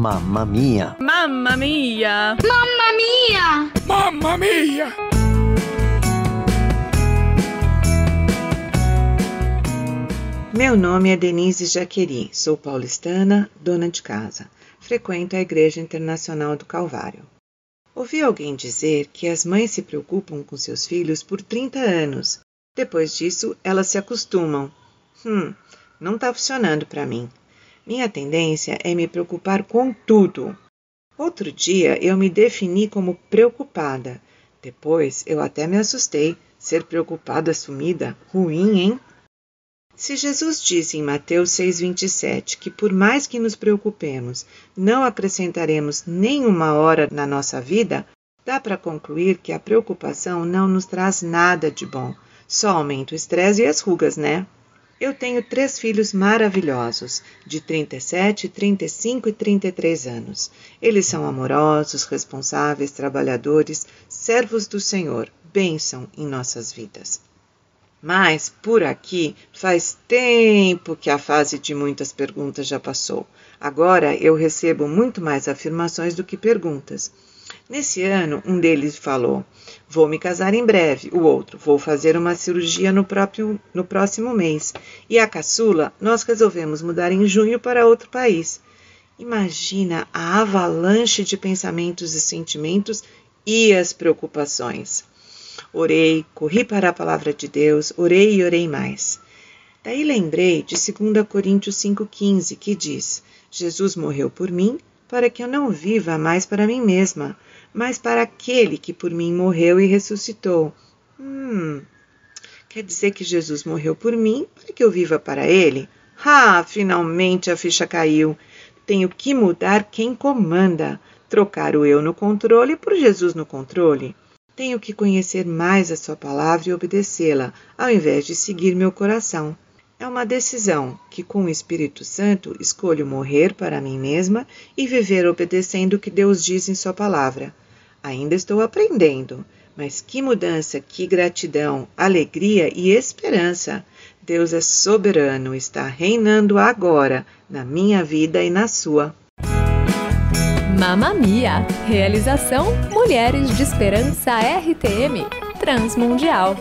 Mamma mia! Mamma mia! Mamma mia! Mamma mia! Meu nome é Denise Jaqueri, sou paulistana, dona de casa. Frequento a Igreja Internacional do Calvário. Ouvi alguém dizer que as mães se preocupam com seus filhos por 30 anos. Depois disso, elas se acostumam. Hum, não está funcionando para mim. Minha tendência é me preocupar com tudo. Outro dia eu me defini como preocupada. Depois eu até me assustei. Ser preocupada assumida? Ruim, hein? Se Jesus disse em Mateus 6,27 que por mais que nos preocupemos, não acrescentaremos nenhuma hora na nossa vida, dá para concluir que a preocupação não nos traz nada de bom, só aumenta o estresse e as rugas, né? Eu tenho três filhos maravilhosos, de 37, 35 e 33 anos. Eles são amorosos, responsáveis, trabalhadores, servos do Senhor, bênção em nossas vidas. Mas por aqui faz tempo que a fase de muitas perguntas já passou. Agora eu recebo muito mais afirmações do que perguntas. Nesse ano, um deles falou: Vou me casar em breve. O outro: Vou fazer uma cirurgia no, próprio, no próximo mês. E a caçula: Nós resolvemos mudar em junho para outro país. Imagina a avalanche de pensamentos e sentimentos e as preocupações. Orei, corri para a palavra de Deus, orei e orei mais. Daí lembrei de 2 Coríntios 5,15, que diz: Jesus morreu por mim, para que eu não viva mais para mim mesma, mas para aquele que por mim morreu e ressuscitou. Hum, quer dizer que Jesus morreu por mim para que eu viva para ele? Ah, finalmente a ficha caiu. Tenho que mudar quem comanda, trocar o eu no controle por Jesus no controle. Tenho que conhecer mais a Sua palavra e obedecê-la, ao invés de seguir meu coração. É uma decisão que, com o Espírito Santo, escolho morrer para mim mesma e viver obedecendo o que Deus diz em Sua palavra. Ainda estou aprendendo, mas que mudança, que gratidão, alegria e esperança! Deus é soberano, está reinando agora na minha vida e na sua. Mamma Mia! Realização Mulheres de Esperança RTM Transmundial.